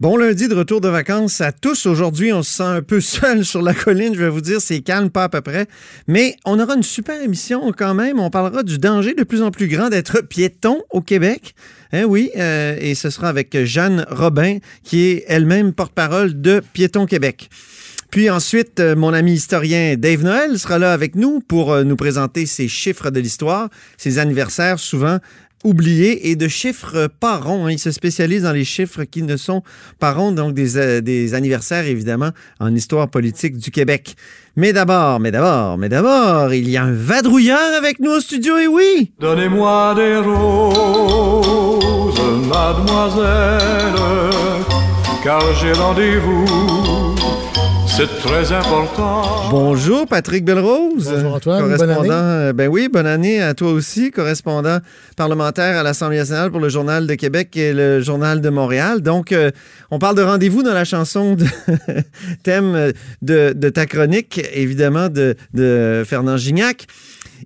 Bon lundi de retour de vacances à tous. Aujourd'hui, on se sent un peu seul sur la colline. Je vais vous dire, c'est calme, pas à peu près. Mais on aura une super émission quand même. On parlera du danger de plus en plus grand d'être piéton au Québec. Hein, oui, euh, et ce sera avec Jeanne Robin, qui est elle-même porte-parole de Piéton Québec. Puis ensuite, euh, mon ami historien Dave Noël sera là avec nous pour euh, nous présenter ses chiffres de l'histoire, ses anniversaires souvent oubliés et de chiffres pas ronds. hein. Il se spécialise dans les chiffres qui ne sont pas ronds, donc des, euh, des anniversaires évidemment en histoire politique du Québec. Mais d'abord, mais d'abord, mais d'abord, il y a un vadrouilleur avec nous au studio, et oui! Donnez-moi des roses, mademoiselle, car j'ai rendez-vous, c'est très important. Bonjour Patrick Belrose. Bonjour Antoine, bonne correspondant, année. euh, Ben oui, bonne année à toi aussi, correspondant parlementaire à l'Assemblée nationale pour le Journal de Québec et le Journal de Montréal. Donc, euh, on parle de rendez-vous dans la chanson de thème de, de ta chronique, évidemment, de, de Fernand Gignac.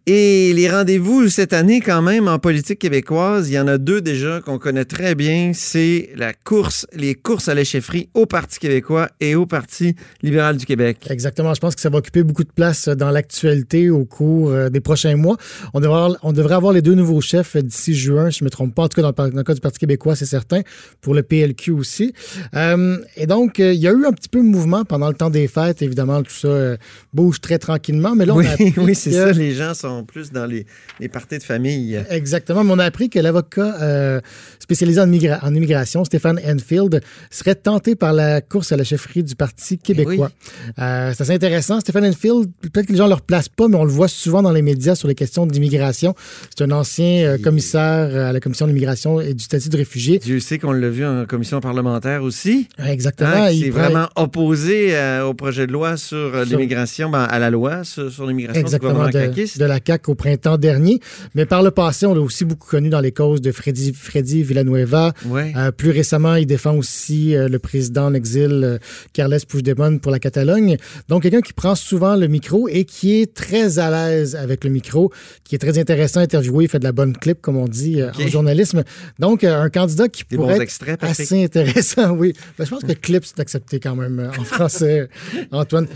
Et les rendez-vous cette année, quand même, en politique québécoise, il y en a deux déjà qu'on connaît très bien. C'est la course, les courses à la chefferie au Parti québécois et au Parti libéral du Québec. Exactement. Je pense que ça va occuper beaucoup de place dans l'actualité au cours euh, des prochains mois. On devrait, avoir, on devrait avoir les deux nouveaux chefs d'ici juin, si je ne me trompe pas. En tout cas, dans le, cas du Parti québécois, c'est certain. Pour le PLQ aussi. Euh, et donc, euh, il y a eu un petit peu de mouvement pendant le temps des fêtes. Évidemment, tout ça euh, bouge très tranquillement. Mais là, on Oui, a oui c'est que- ça. Les gens sont plus dans les, les parties de famille. Exactement, mais on a appris que l'avocat euh, spécialisé en, migra- en immigration, Stéphane Enfield, serait tenté par la course à la chefferie du Parti québécois. Euh, c'est assez intéressant. Stéphane Enfield, peut-être que les gens ne le replacent pas, mais on le voit souvent dans les médias sur les questions d'immigration. C'est un ancien euh, commissaire à la Commission de l'immigration et du statut de réfugié. Dieu sait qu'on l'a vu en commission parlementaire aussi. Exactement. Hein, Il est vraiment opposé euh, au projet de loi sur Sur- l'immigration, ben, à la loi sur, sur l'immigration du Exactement, gouvernement de, de la CAQ au printemps dernier. Mais par le passé, on l'a aussi beaucoup connu dans les causes de Freddy, Freddy Villanueva. Ouais. Plus récemment, il défend aussi le président en exil, Carles Puigdemont, pour la Catalogne. Donc, quelqu'un qui prend souvent le micro et qui est très à l'aise avec le micro, qui est très intéressant à interviewer, il fait de la bonne clip, comme on dit euh, en journalisme. Donc, euh, un candidat qui Des pourrait être extraits, assez intéressant, oui. Ben, je pense que clip, c'est accepté quand même euh, en français, Antoine.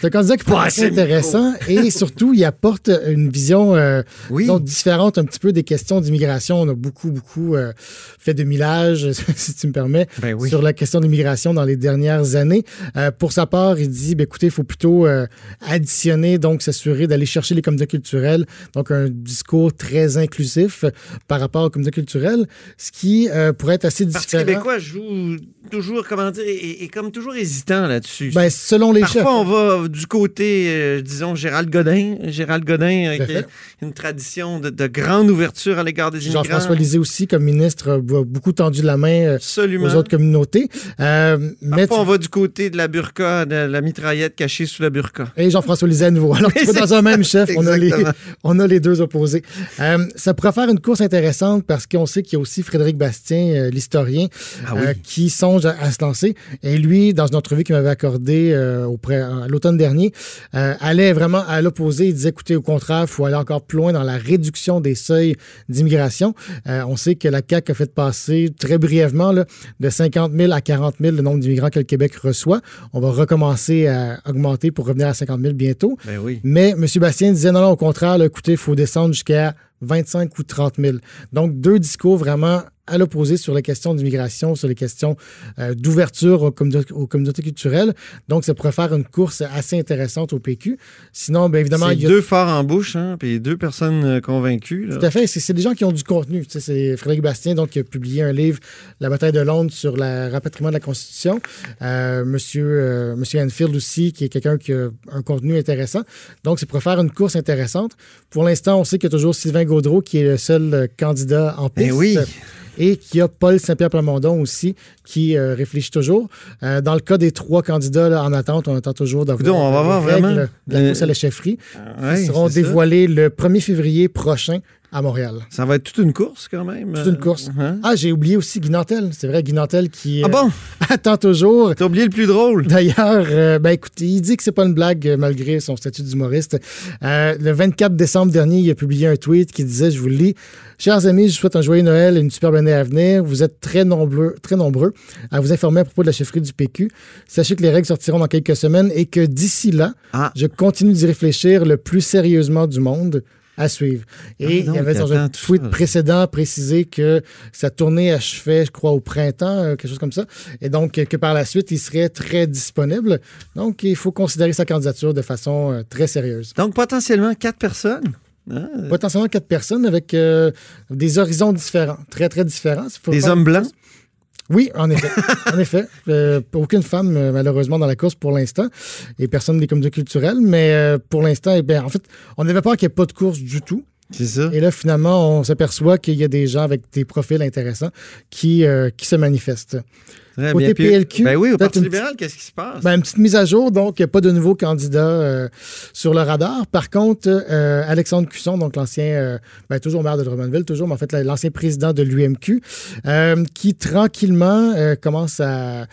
C'est un candidat qui pourrait être assez intéressant et surtout, il apporte une vision euh, Oui. disons, différente un petit peu des questions d'immigration. On a beaucoup, beaucoup euh, fait de millage, si tu me permets, Ben oui. sur la question d'immigration dans les dernières années. Euh, pour sa part, il dit, ben, écoutez, il faut plutôt euh, additionner, donc s'assurer d'aller chercher les communautés culturelles. Donc, un discours très inclusif par rapport aux communautés culturelles, ce qui euh, pourrait être assez Le Parti différent. québécois joue toujours, comment dire, est comme toujours hésitant là-dessus. Ben, selon les chefs. Parfois, on va du côté, euh, disons, Gérald Godin. Gérald Godin, euh, qui a une tradition de, de grande ouverture à l'égard des immigrants. Jean-François Lisée aussi, comme ministre, a beaucoup tendu la main euh, Absolument. aux autres communautés. Euh, mais Parfois, on va du côté de la burqa, de la mitraillette cachée sous la burqa. Et Jean-François Lisée à nouveau. Alors, tu dans un même chef, on a, les, Exactement. on a les deux opposés. Euh, ça pourrait faire une course intéressante parce qu'on sait qu'il y a aussi Frédéric Bastien, euh, l'historien, Ah oui. euh, qui songe à, à se lancer. Et lui, dans une entrevue qu'il m'avait accordée à l'automne dernier, allait vraiment à l'opposé. Il disait, écoutez, au contraire, il faut aller encore plus loin dans la réduction des seuils d'immigration. On sait que la CAQ a fait passer très brièvement là, de 50 000 à 40 000 le nombre d'immigrants que le Québec reçoit. On va recommencer à augmenter pour revenir à 50 000 bientôt. Ben oui. Mais M. Bastien disait non, non, au contraire, là, écoutez, il faut descendre jusqu'à 25 ou 30 000. Donc, deux discours vraiment à l'opposé sur les questions d'immigration, sur les questions euh, d'ouverture aux, communautés- aux communautés culturelles. Donc, ça pourrait faire une course assez intéressante au PQ. Sinon, bien évidemment, il y a deux forts en bouche, hein, puis deux personnes euh, convaincues. là. tout à fait. C'est des gens qui ont du contenu. Tu sais, c'est Frédéric Bastien donc, qui a publié un livre, La bataille de Londres, sur le rapatriement de la Constitution. Euh, monsieur, euh, Monsieur Enfield aussi, qui est quelqu'un qui a un contenu intéressant. Donc, c'est pour faire une course intéressante. Pour l'instant, on sait qu'il y a toujours Sylvain Gaudreau qui est le seul euh, candidat en piste. Ben oui. et qu'il y a Paul Saint-Pierre Plamondon aussi qui euh, réfléchit toujours. Euh, dans le cas des trois candidats là, en attente, on attend toujours d'avoir on va voir règles vraiment. de la course à la chefferie. Ouais, Ils seront ça. dévoilés le 1er février prochain à Montréal. Ça va être toute une course quand même. C'est une course. Hein? Ah, j'ai oublié aussi Guy Nantel. C'est vrai, Guy Nantel qui Ah euh, bon? attend toujours. T'as oublié le plus drôle. D'ailleurs, euh, ben écoutez, il dit que c'est pas une blague euh, malgré son statut d'humoriste. Euh, le 24 décembre dernier, il a publié un tweet qui disait, je vous le lis, Chers amis, je vous souhaite un joyeux Noël et une superbe année à venir. Vous êtes très nombreux, très nombreux à vous informer à propos de la chefferie du PQ. Sachez que les règles sortiront dans quelques semaines et que d'ici là, Ah. je continue d'y réfléchir le plus sérieusement du monde à suivre. Et Ah, il y avait dans un tweet ça. précédent précisé que sa tournée achevait, je crois, au printemps, euh, quelque chose comme ça. Et donc, que par la suite, il serait très disponible. Donc, il faut considérer sa candidature de façon euh, très sérieuse. Donc, potentiellement quatre personnes. Hein? Potentiellement quatre personnes avec euh, des horizons différents, très, très différents. Faut Des hommes blancs? Oui, en effet. en effet. Euh, aucune femme, euh, malheureusement, dans la course pour l'instant. Et personne des comités culturels. Mais euh, pour l'instant, eh bien, en fait, on n'avait peur qu'il n'y ait pas de course du tout. C'est ça. Et là, finalement, on s'aperçoit qu'il y a des gens avec des profils intéressants qui, euh, qui se manifestent. Très Côté bien. Puis- PLQ, Ben oui, au Parti une libéral, qu'est-ce qui se passe? Ben, une petite mise à jour, donc il n'y a pas de nouveaux candidats euh, sur le radar. Par contre, euh, Alexandre Cusson, donc l'ancien, ben, toujours maire de Drummondville, toujours, mais en fait l'ancien président de l'UMQ, qui tranquillement commence à,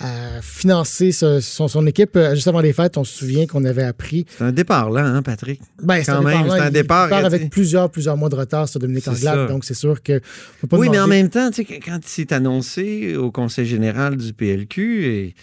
à financer ce- son, son équipe. Euh, Juste avant les fêtes, on se souvient qu'on avait appris. c'est un départ là, hein, Patrick? Ben, c'est un même, départ, un il- départ, Il part il avec plusieurs, plusieurs mois de retard sur Dominique Anglade, donc c'est sûr que faut pas Oui, mais en même temps, quand c'est annoncé au conseil général du PLQ, et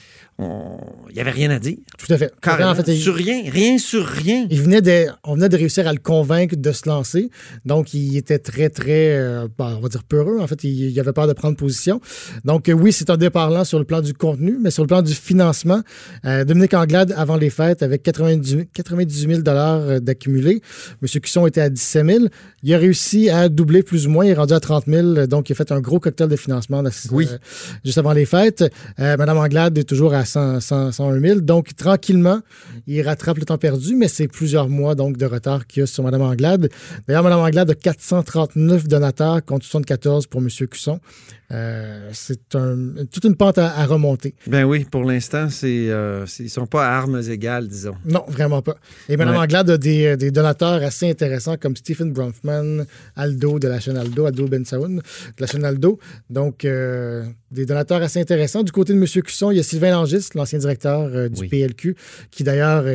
il n'y avait rien à dire. Tout à fait. Carrément. En fait, il- sur rien, rien sur rien. Il venait de, on venait de réussir à le convaincre de se lancer. Donc, il était très, très, euh, bon, on va dire peureux. En fait, il, il avait peur de prendre position. Donc, euh, oui, c'est un départ lent sur le plan du contenu, mais sur le plan du financement, euh, Dominique Anglade, avant les fêtes, avec 90, 98 000 euh, d'accumulé. M. Cusson était à 17 000. Il a réussi à doubler plus ou moins. Il est rendu à 30 000. Donc, il a fait un gros cocktail de financement dans- Oui. juste avant les fêtes. Madame Anglade est toujours à 100, 100, 101 000. Donc, tranquillement, il rattrape le temps perdu, mais c'est plusieurs mois donc de retard qu'il y a sur Mme Anglade. D'ailleurs, Mme Anglade a 439 donateurs contre 74 pour M. Cusson. Euh, c'est un- toute une pente à, à remonter. Ben oui, pour l'instant, c'est, euh, ils sont pas à armes égales, disons. Non, vraiment pas. Et Mme Ouais. Anglade a des, euh, des donateurs assez intéressants comme Stephen Bronfman, Aldo de la chaîne Aldo, Aldo Ben Saoun de la chaîne Aldo. Donc, euh, des donateurs assez intéressants. Du côté de M. Cusson, il y a Sylvain Langis, l'ancien directeur du Oui. PLQ, qui d'ailleurs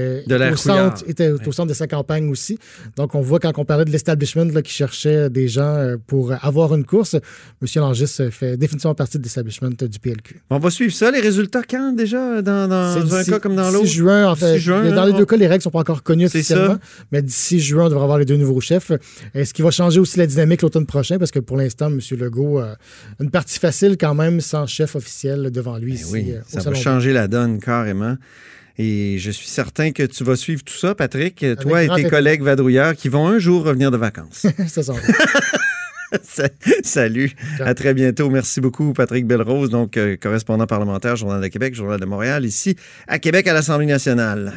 au centre, était au centre de sa campagne aussi. Donc, on voit quand on parlait de l'establishment qui cherchait des gens pour avoir une course, M. Langis euh, définitivement partie de l'establishment euh, du PLQ. On va suivre ça. Les résultats quand déjà, dans, dans un cas comme dans l'autre? juin, en fait. juin, dans les on- deux cas, les règles sont pas encore connues officiellement. ça. Mais d'ici juin, on devrait avoir les deux nouveaux chefs. Et ce qui va changer aussi la dynamique l'automne prochain, parce que pour l'instant, M. Legault a une partie facile quand même sans chef officiel devant lui Ben ici. oui, euh, ça va changer la donne carrément. Et je suis certain que tu vas suivre tout ça, Patrick, toi et tes collègues vadrouilleurs qui vont un jour revenir de vacances. Ça Salut, à très bientôt. Merci beaucoup, Patrick Belrose, donc euh, correspondant parlementaire, Journal de Québec, Journal de Montréal, ici à Québec à l'Assemblée nationale.